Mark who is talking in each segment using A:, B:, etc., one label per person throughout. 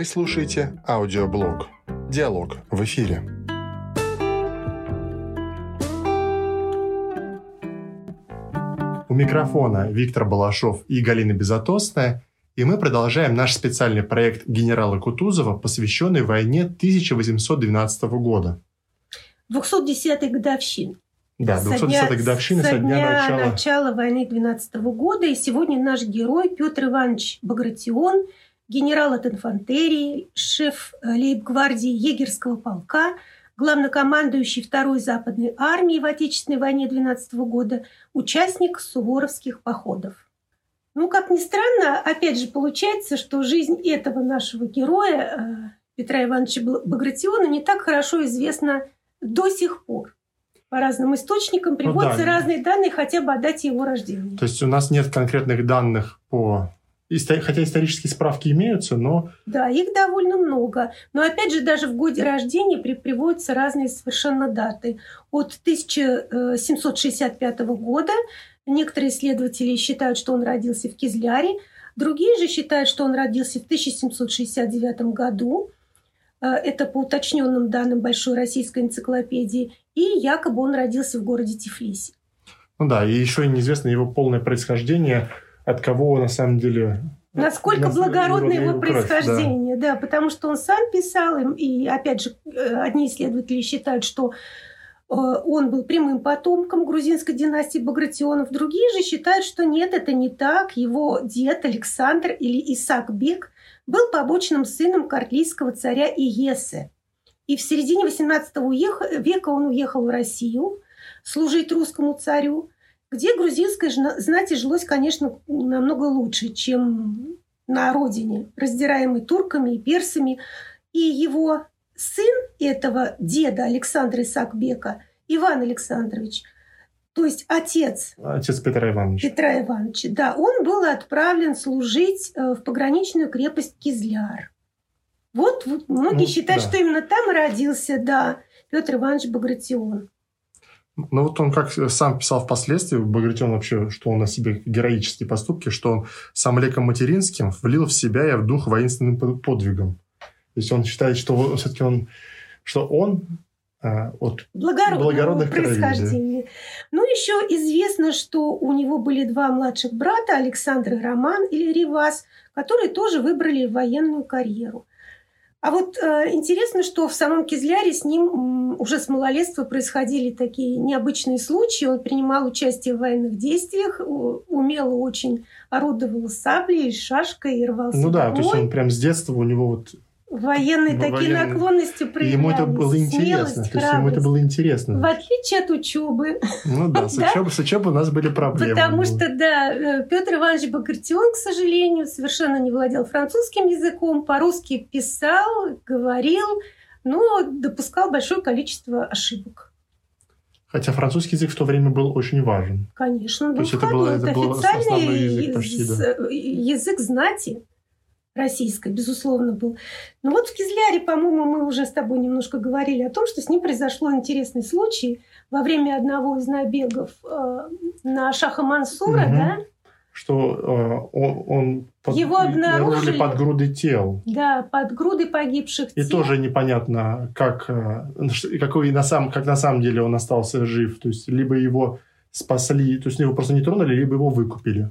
A: Вы слушаете аудиоблог «Диалог в эфире». У микрофона Виктор Балашов и Галина Безотосная, и мы продолжаем наш специальный проект генерала Кутузова, посвященный войне 1812 года.
B: 210-й годовщины.
A: Да, 210-й годовщины со, дня начала.
B: начала войны 12 года. И сегодня наш герой Петр Иванович Багратион, генерал от инфантерии, шеф э, лейб-гвардии егерского полка, главнокомандующий Второй Западной армии в Отечественной войне 12 года, участник суворовских походов. Ну, как ни странно, опять же, получается, что жизнь этого нашего героя, э, Петра Ивановича Багратиона, не так хорошо известна до сих пор по разным источникам приводятся
A: Ну да.
B: разные данные хотя бы о дате его рождения.
A: То есть у нас нет конкретных данных по... исто- Хотя исторические справки имеются, но
B: Да, их довольно много. Но опять же, даже в годе рождения при- приводятся разные совершенно даты. От 1765 года некоторые исследователи считают, что он родился в Кизляре, другие же считают, что он родился в 1769 году. Э, Это по уточненным данным Большой российской энциклопедии. И якобы он родился в городе Тифлисе.
A: Ну да, и еще неизвестно его полное происхождение, от кого на самом деле...
B: Насколько
A: нас-
B: благородно его
A: да.
B: происхождение, да. потому что он сам писал, и опять же, э, одни исследователи считают, что э, он был прямым потомком грузинской династии Багратионов, другие же считают, что нет, это не так. Его дед Александр или Исаак Бек был побочным сыном картлийского царя Иесы. И в середине XVIII века он уехал в Россию служить русскому царю, где грузинской жна- знати жилось, конечно, намного лучше, чем на родине, раздираемой турками и персами. И его сын этого деда Александра Исаакбека, Иван Александрович, то есть отец
A: Отец Петра Ивановича.
B: Петра Ивановича, да, он был отправлен служить э, в пограничную крепость Кизляр. Вот, вот многие
A: Ну,
B: считают,
A: да.
B: что именно там родился, да, Петр Иванович Багратион.
A: Ну вот он как сам писал впоследствии, Багратион вообще, что он о себе героические поступки, что он с Амлеком Материнским влил в себя и в дух воинственным под- подвигом. То есть он считает, что все-таки он, что он а, вот
B: благородного
A: Благородных
B: происхождения. Ну, еще известно, что у него были два младших брата, Александр и Роман или Ривас, которые тоже выбрали военную карьеру. А вот э, интересно, что в самом Кизляре с ним уже с малолетства происходили такие необычные случаи. Он принимал участие в военных действиях, умело очень орудовал саблей, шашкой и рвался
A: ну да,
B: в
A: то есть он прям с детства у него вот
B: Военные
A: Ну,
B: такие
A: военные-
B: наклонности
A: и
B: проявлялись.
A: ему это было
B: смелость,
A: интересно, то есть ему это было
B: В
A: интересно.
B: отличие от учебы.
A: Ну да, с
B: Да.
A: учебой, с учебой у нас были проблемы.
B: Потому что, да, Петр Иванович Багратион, к сожалению, совершенно не владел французским языком, по-русски писал, говорил, но допускал большое количество ошибок.
A: Хотя французский язык в то время был очень важен.
B: Конечно,
A: То
B: ну,
A: есть это было- это был основной язык почти, да.
B: язык знати российской, безусловно, был. Но вот в Кизляре, по-моему, мы уже с тобой немножко говорили о том, что с ним произошло интересный случай во время одного из набегов э, на Шаха Мансура,
A: Мгм.
B: да,
A: Что э, он, он под,
B: Его обнаружили.
A: под грудой тел.
B: Да, под грудой погибших
A: И
B: тел.
A: тоже непонятно, как, э, какой на самом, как на самом деле он остался жив. То есть, либо его спасли, то есть его просто не тронули, либо его выкупили.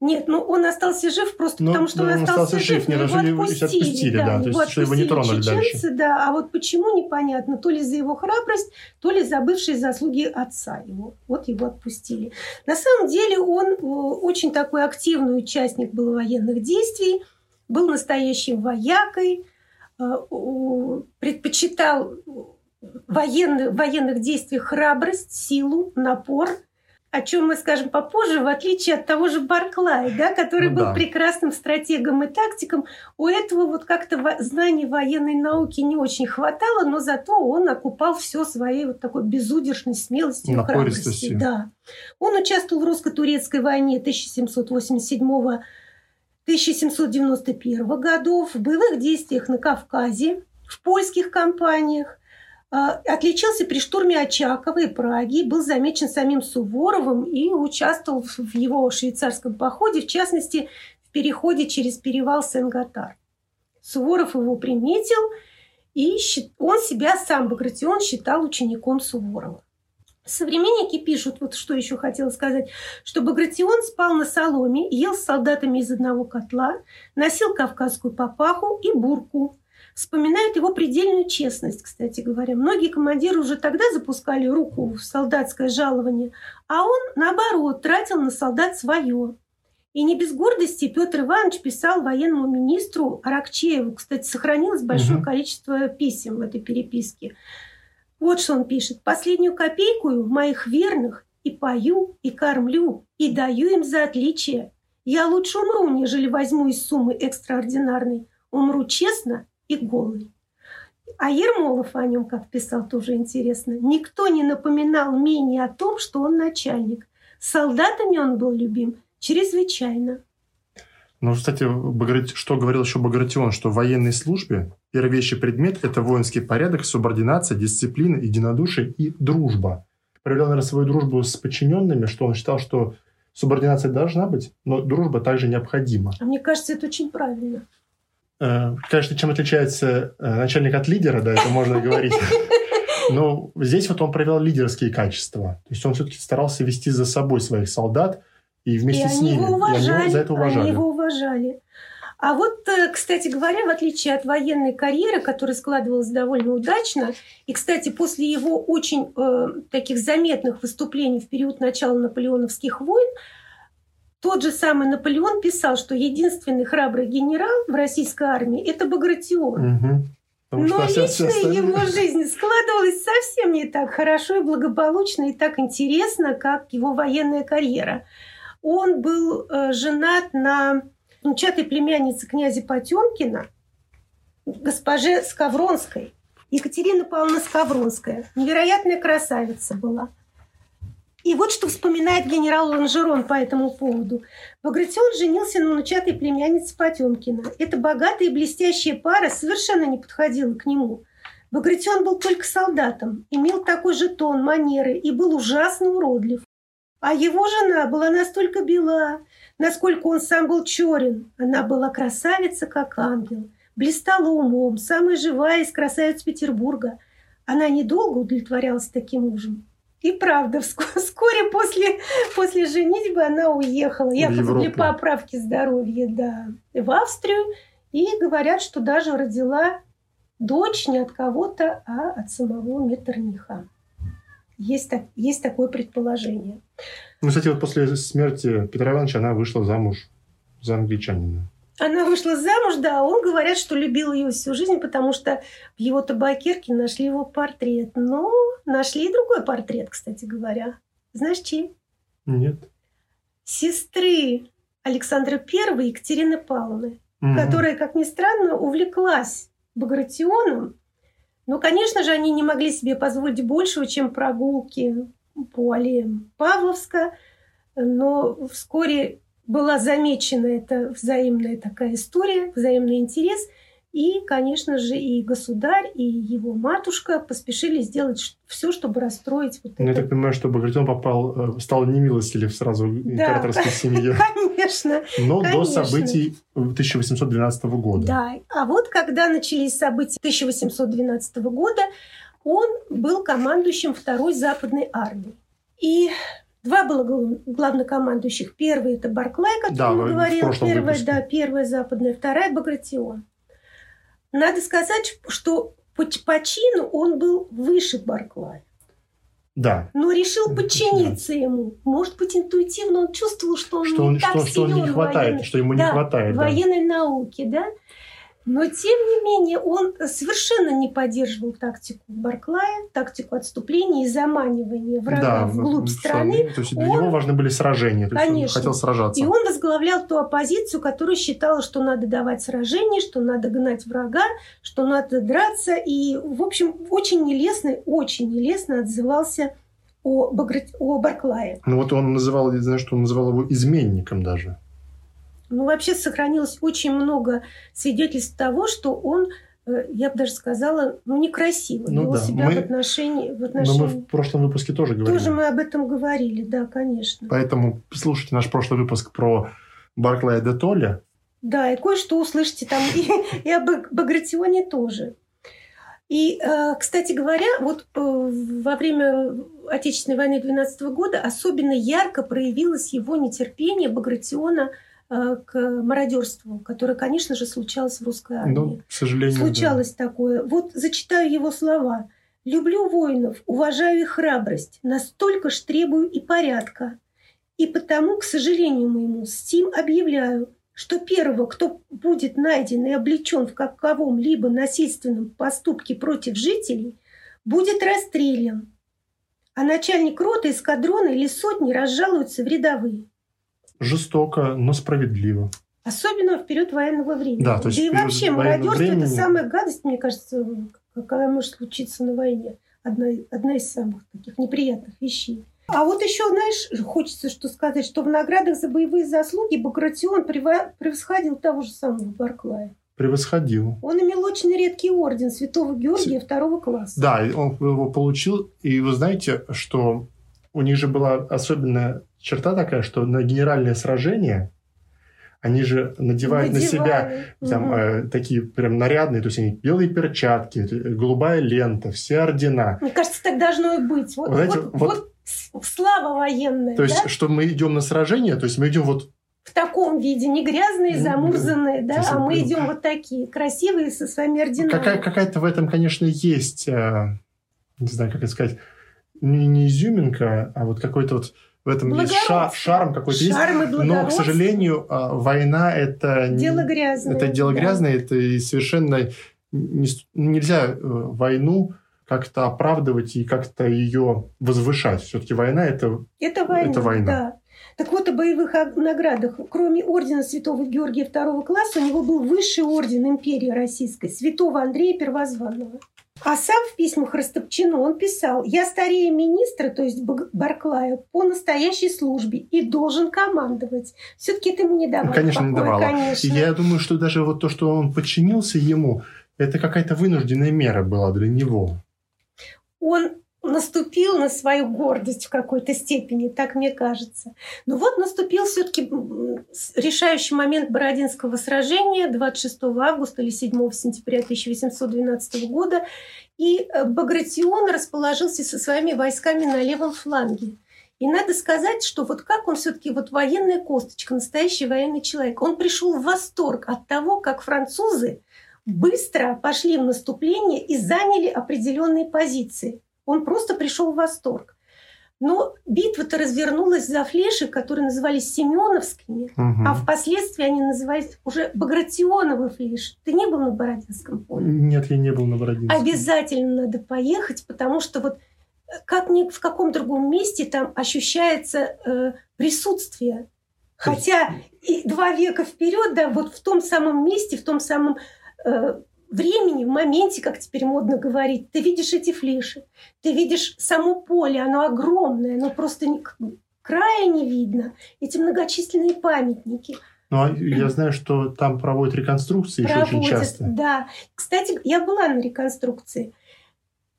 B: Нет, ну он остался жив просто
A: Ну,
B: потому, что
A: ну,
B: он
A: он
B: остался,
A: остался жив, не разжили,
B: его отпустили.
A: отпустили, да, то
B: его
A: есть, что его не
B: отпустили
A: тронули дальше.
B: чеченцы, да, а вот почему непонятно, то ли за его храбрость, то ли за бывшие заслуги отца его. Вот его отпустили. На самом деле он э, очень такой активный участник был военных действий, был настоящим воякой, э, предпочитал военных, военных действиях храбрость, силу, напор, о чем мы скажем попозже, в отличие от того же Барклая, да, который
A: Ну
B: был
A: да.
B: прекрасным стратегом и тактиком. У этого вот как-то знаний военной науки не очень хватало, но зато он окупал все своей вот такой безудержной смелостью и храбростью. Да. Он участвовал в русско-турецкой войне 1787 1791 годов, в боевых действиях на Кавказе, в польских кампаниях, отличился при штурме Очакова и Праги, был замечен самим Суворовым и участвовал в в его швейцарском походе, в частности, в переходе через перевал Сен-Готар. Суворов его приметил, и он себя сам, Багратион, считал учеником Суворова. Современники пишут, вот что еще хотела сказать, что Багратион спал на соломе, ел с солдатами из одного котла, носил кавказскую папаху и бурку. Вспоминают его предельную честность, кстати говоря. Многие командиры уже тогда запускали руку в солдатское жалование, а он, наоборот, тратил на солдат свое. И не без гордости Петр Иванович писал военному министру Аракчееву. Кстати, сохранилось большое угу. количество писем в этой переписке. Вот что он пишет. «Последнюю копейку моих верных и пою, и кормлю, и даю им за отличие. Я лучше умру, нежели возьму из суммы экстраординарной. Умру честно и голый». А Ермолов о нем, как писал, тоже интересно. Никто не напоминал менее о том, что он начальник. Солдатами он был любим чрезвычайно.
A: Ну, кстати, что говорил еще Багратион, что в военной службе Первейший предмет – это воинский порядок, субординация, дисциплина, единодушие и дружба. Проявлял, наверное, свою дружбу с подчиненными, что он считал, что субординация должна быть, но дружба также необходима.
B: А мне кажется, это очень правильно.
A: Э, конечно, чем отличается э, начальник от лидера, да, это можно говорить. Но здесь вот он проявлял лидерские качества. То есть он все-таки старался вести за собой своих солдат и вместе
B: и
A: с ними.
B: Его уважали,
A: и они за это уважали.
B: Они его уважали. А вот, э, кстати говоря, в отличие от военной карьеры, которая складывалась довольно удачно, и, кстати, после его очень э, таких заметных выступлений в период начала наполеоновских войн, тот же самый Наполеон писал, что единственный храбрый генерал в российской армии – это Багратион.
A: Угу.
B: Но лично его жизнь складывалась совсем не так хорошо и благополучно, и так интересно, как его военная карьера. Он был э, женат на внучатой племянницы князя Потемкина, госпоже Скавронской. Екатерина Павловна Скавронская. Невероятная красавица была. И вот что вспоминает генерал Ланжерон по этому поводу. Багратион женился на внучатой племяннице Потемкина. Эта богатая и блестящая пара совершенно не подходила к нему. Багратион был только солдатом, имел такой же тон, манеры и был ужасно уродлив. А его жена была настолько бела, насколько он сам был черен. Она была красавица, как ангел, блистала умом, самая живая из красавиц Петербурга. Она недолго удовлетворялась таким мужем. И правда, вскоре после, после женитьбы она уехала, якобы для поправки здоровья, да, в Австрию. И говорят, что даже родила дочь не от кого-то, а от самого Меттерниха. Есть, так, есть такое предположение.
A: Ну, кстати, вот после смерти Петра Ивановича она вышла замуж за англичанина.
B: Она вышла замуж, да. А он говорят, что любил ее всю жизнь, потому что в его табакерке нашли его портрет. Но нашли и другой портрет, кстати говоря. Знаешь, чей?
A: Нет.
B: Сестры Александра I Екатерины Павловны, угу. которая, как ни странно, увлеклась Багратионом. Но, конечно же, они не могли себе позволить большего, чем прогулки по аллеям Павловска, но вскоре была замечена эта взаимная такая история, взаимный интерес – и, конечно же, и государь, и его матушка поспешили сделать все, чтобы расстроить вот
A: ну,
B: это.
A: Я так понимаю, что Багратион попал, э, стал немилостилив сразу да, императорской семье.
B: Конечно.
A: Но
B: конечно.
A: до событий 1812 года.
B: Да. А вот когда начались события 1812 года, он был командующим второй западной армии. И Два было главнокомандующих. Первый это Барклай, который да, мы говорили. Первая, да, первая западная, вторая Багратион. Надо сказать, что по, по чину он был выше Барклая.
A: Да.
B: Но решил подчиниться ему. Может быть, интуитивно он чувствовал, что он
A: что
B: не
A: он,
B: так
A: что,
B: силен
A: что он не хватает,
B: военной,
A: что ему не
B: да,
A: хватает.
B: военной да. науки, да. Но, тем не менее, он совершенно не поддерживал тактику Барклая, тактику отступления и заманивания врага да, вглубь страны.
A: То есть для он, него важны были сражения, то конечно, есть он хотел сражаться.
B: И он возглавлял ту оппозицию, которая считала, что надо давать сражения, что надо гнать врага, что надо драться. И, в общем, очень нелестно, очень нелестно отзывался о, Баграт... о Барклае.
A: Ну вот он называл, я знаю, что он называл его изменником даже.
B: Ну, вообще сохранилось очень много свидетельств того, что он э, я бы даже сказала, ну, некрасиво ну, вел да. себя мы, в отношении... В отношении...
A: Но мы в прошлом выпуске тоже говорили.
B: Тоже мы об этом говорили, да, конечно.
A: Поэтому слушайте наш прошлый выпуск про Барклая де Толли.
B: Да, и кое-что услышите там и, и об Багратионе тоже. И, э, кстати говоря, вот э, во время Отечественной войны 12 года особенно ярко проявилось его нетерпение Багратиона к мародерству, которое, конечно же, случалось в русской армии.
A: Ну, к сожалению,
B: Случалось да. такое. Вот зачитаю его слова. «Люблю воинов, уважаю их храбрость, настолько ж требую и порядка. И потому, к сожалению моему, с тем объявляю, что первого, кто будет найден и облечен в каковом-либо насильственном поступке против жителей, будет расстрелян, а начальник роты, эскадрона или сотни разжалуются в рядовые.
A: Жестоко, но справедливо.
B: Особенно в период военного времени.
A: Да, то есть
B: да и вообще мародерство
A: времени...
B: это самая гадость, мне кажется, какая может случиться на войне. Одна, одна из самых таких неприятных вещей. А вот еще, знаешь, хочется что сказать, что в наградах за боевые заслуги Багратион превосходил того же самого Барклая.
A: Превосходил.
B: Он имел очень редкий орден Святого Георгия С... второго класса.
A: Да, он его получил. И вы знаете, что у них же была особенная черта такая, что на генеральное сражение они же надевают Надевали. на себя там, угу. э, такие прям нарядные, то есть они белые перчатки, голубая лента, все ордена.
B: Мне кажется, так должно и быть. Вот, Знаете, вот, вот, вот слава военная.
A: То есть,
B: да?
A: что мы идем на сражение, то есть мы идем вот
B: в таком виде, не грязные, замурзанные, да, а мы идем вот такие, красивые, со своими орденами.
A: Какая, какая-то в этом, конечно, есть, э, не знаю, как это сказать, не, не изюминка, а вот какой-то вот в этом есть шар, шарм какой-то есть. Но, к сожалению, э, война это...
B: Дело грязное.
A: Это дело да. грязное, это совершенно не, нельзя э, войну как-то оправдывать и как-то ее возвышать. Все-таки война это,
B: это война. Это война. Да. Так вот, о боевых наградах. Кроме ордена Святого Георгия второго класса, у него был высший орден империи российской, Святого Андрея Первозванного. А сам в письмах Растопчину он писал, «Я старее министра, то есть Барклая, по настоящей службе и должен командовать». Все-таки это ему не давало ну,
A: Конечно,
B: покоя,
A: не давало.
B: Конечно.
A: И я думаю, что даже вот то, что он подчинился ему, это какая-то вынужденная мера была для него
B: он наступил на свою гордость в какой-то степени, так мне кажется. Но вот наступил все-таки решающий момент Бородинского сражения 26 августа или 7 сентября 1812 года, и э, Багратион расположился со своими войсками на левом фланге. И надо сказать, что вот как он все-таки вот военная косточка, настоящий военный человек. Он пришел в восторг от того, как французы быстро пошли в наступление и заняли определенные позиции. Он просто пришел в восторг. Но битва-то развернулась за флеши, которые назывались Семеновскими, угу. а впоследствии они назывались уже Багратионовы флеши. Ты не был на Бородинском поле?
A: Нет, я не был на Бородинском.
B: Обязательно надо поехать, потому что вот э, как ни в каком другом месте там ощущается э, присутствие. Хотя и два века вперед, да, вот в том самом месте, в том самом Э, времени, в моменте, как теперь модно говорить, ты видишь эти флеши, ты видишь само поле, оно огромное, оно просто не, края не видно, эти многочисленные памятники.
A: Ну, а я знаю, что там проводят реконструкции проводят, еще очень часто.
B: Да. Кстати, я была на реконструкции.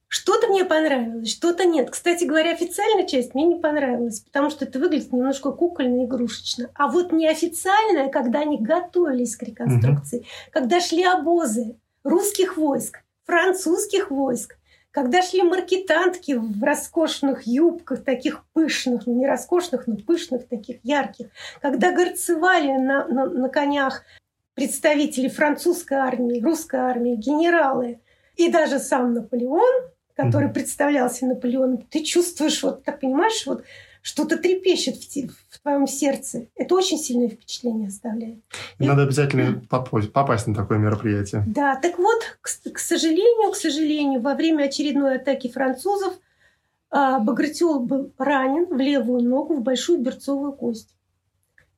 B: Что-то мне понравилось, что-то нет. Кстати говоря, официальная часть мне не понравилась, потому что это выглядит немножко кукольно, игрушечно. А вот неофициальная, когда они готовились к реконструкции, угу. когда шли обозы русских войск, французских войск, когда шли маркетантки в роскошных юбках, таких пышных, ну не роскошных, но пышных, таких ярких, когда горцевали на, на, на конях представители французской армии, русской армии, генералы, и даже сам Наполеон, который mm-hmm. представлялся Наполеоном, ты чувствуешь, вот так понимаешь, вот что-то трепещет в, в твоем сердце. Это очень сильное впечатление оставляет.
A: И Надо обязательно попасть, попасть на такое мероприятие.
B: Да, так вот, к, к сожалению, к сожалению, во время очередной атаки французов а, Багратиол был ранен в левую ногу, в большую берцовую кость.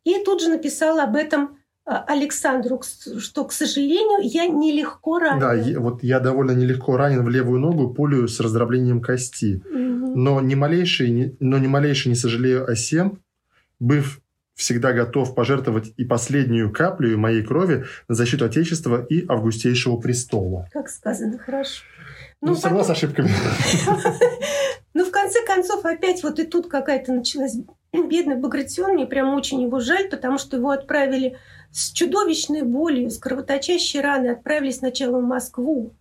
B: И тут же написал об этом а, Александру, что, к сожалению, я нелегко ранен.
A: Да, вот я довольно нелегко ранен в левую ногу пулю с раздроблением кости. Угу. Но, ни малейший, но ни малейший не сожалею о сем, быв всегда готов пожертвовать и последнюю каплю моей крови на защиту Отечества и Августейшего престола.
B: Как сказано, хорошо.
A: Ну, ну потом... с ошибками.
B: Ну, в конце концов, опять вот и тут какая-то началась бедный Багратион, мне прям очень его жаль, потому что его отправили с чудовищной болью, с кровоточащей раной, отправили сначала в Москву,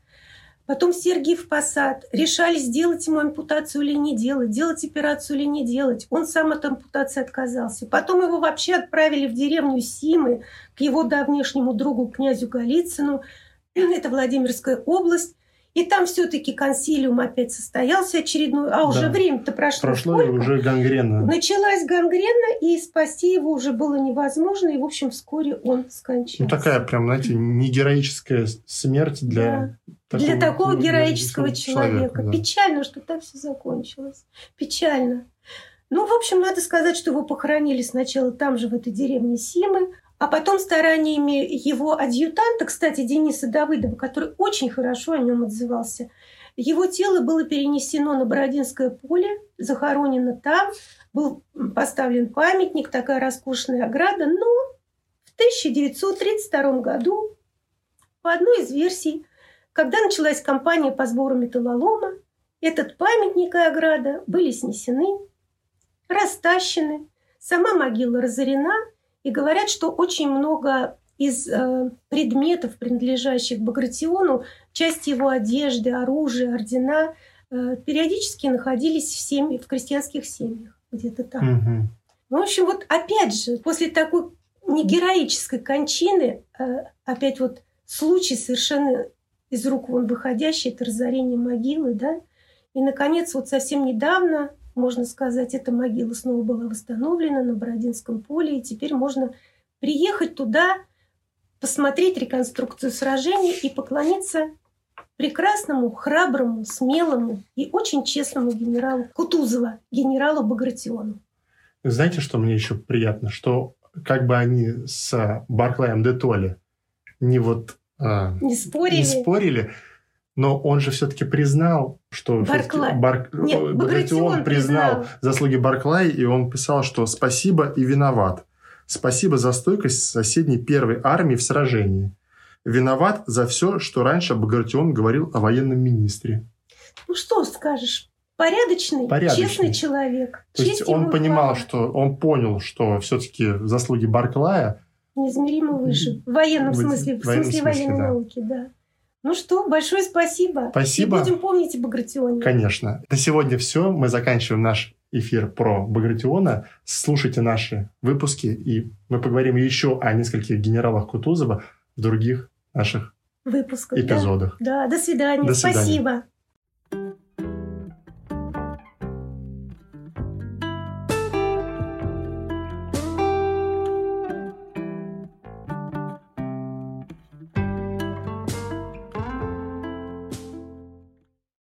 B: потом в Сергиев Посад. Решали, сделать ему ампутацию или не делать, делать операцию или не делать. Он сам от ампутации отказался. Потом его вообще отправили в деревню Симы к его давнешнему другу князю Голицыну. Это Владимирская область. И там все-таки консилиум опять состоялся очередной, а уже да. время-то прошло.
A: Прошло сколько? уже гангрена.
B: Началась гангрена, и спасти его уже было невозможно, и, в общем, вскоре он скончался.
A: Ну, такая прям, знаете, не героическая смерть для...
B: Да. Такого, для такого героического человека. человека да. Печально, что так все закончилось. Печально. Ну, в общем, надо сказать, что его похоронили сначала там же, в этой деревне Симы, а потом стараниями его адъютанта, кстати, Дениса Давыдова, который очень хорошо о нем отзывался, его тело было перенесено на Бородинское поле, захоронено там, был поставлен памятник, такая роскошная ограда, но в 1932 году, по одной из версий, когда началась кампания по сбору металлолома, этот памятник и ограда были снесены, растащены, сама могила разорена – и говорят, что очень много из э, предметов, принадлежащих Багратиону, часть его одежды, оружия, ордена, э, периодически находились в, семье, в крестьянских семьях, где-то там. Угу. в общем, вот опять же, после такой негероической кончины, э, опять вот случай совершенно из рук вон выходящий, это разорение могилы, да, и, наконец, вот совсем недавно можно сказать, эта могила снова была восстановлена на Бородинском поле, и теперь можно приехать туда, посмотреть реконструкцию сражений и поклониться прекрасному, храброму, смелому и очень честному генералу Кутузова, генералу Багратиону.
A: Знаете, что мне еще приятно? Что как бы они с Барклаем де Толли не вот
B: а, не спорили,
A: не спорили но он же все-таки признал, что
B: Барклай.
A: Бар... Нет, Багратион признал, признал заслуги Барклая, и он писал, что спасибо и виноват. Спасибо за стойкость соседней первой армии в сражении. Виноват за все, что раньше Багратион говорил о военном министре.
B: Ну что скажешь? Порядочный, Порядочный. честный человек.
A: То есть он понимал, что он понял, что все-таки заслуги Барклая
B: неизмеримо выше. В военном смысле, в смысле военной да. науки, да. Ну что, большое спасибо.
A: Спасибо.
B: И будем помнить о Багратионе.
A: Конечно. На сегодня все. Мы заканчиваем наш эфир про Багратиона. Слушайте наши выпуски, и мы поговорим еще о нескольких генералах Кутузова в других наших
B: выпусках.
A: Эпизодах.
B: Да, да до свидания. До свидания. Спасибо.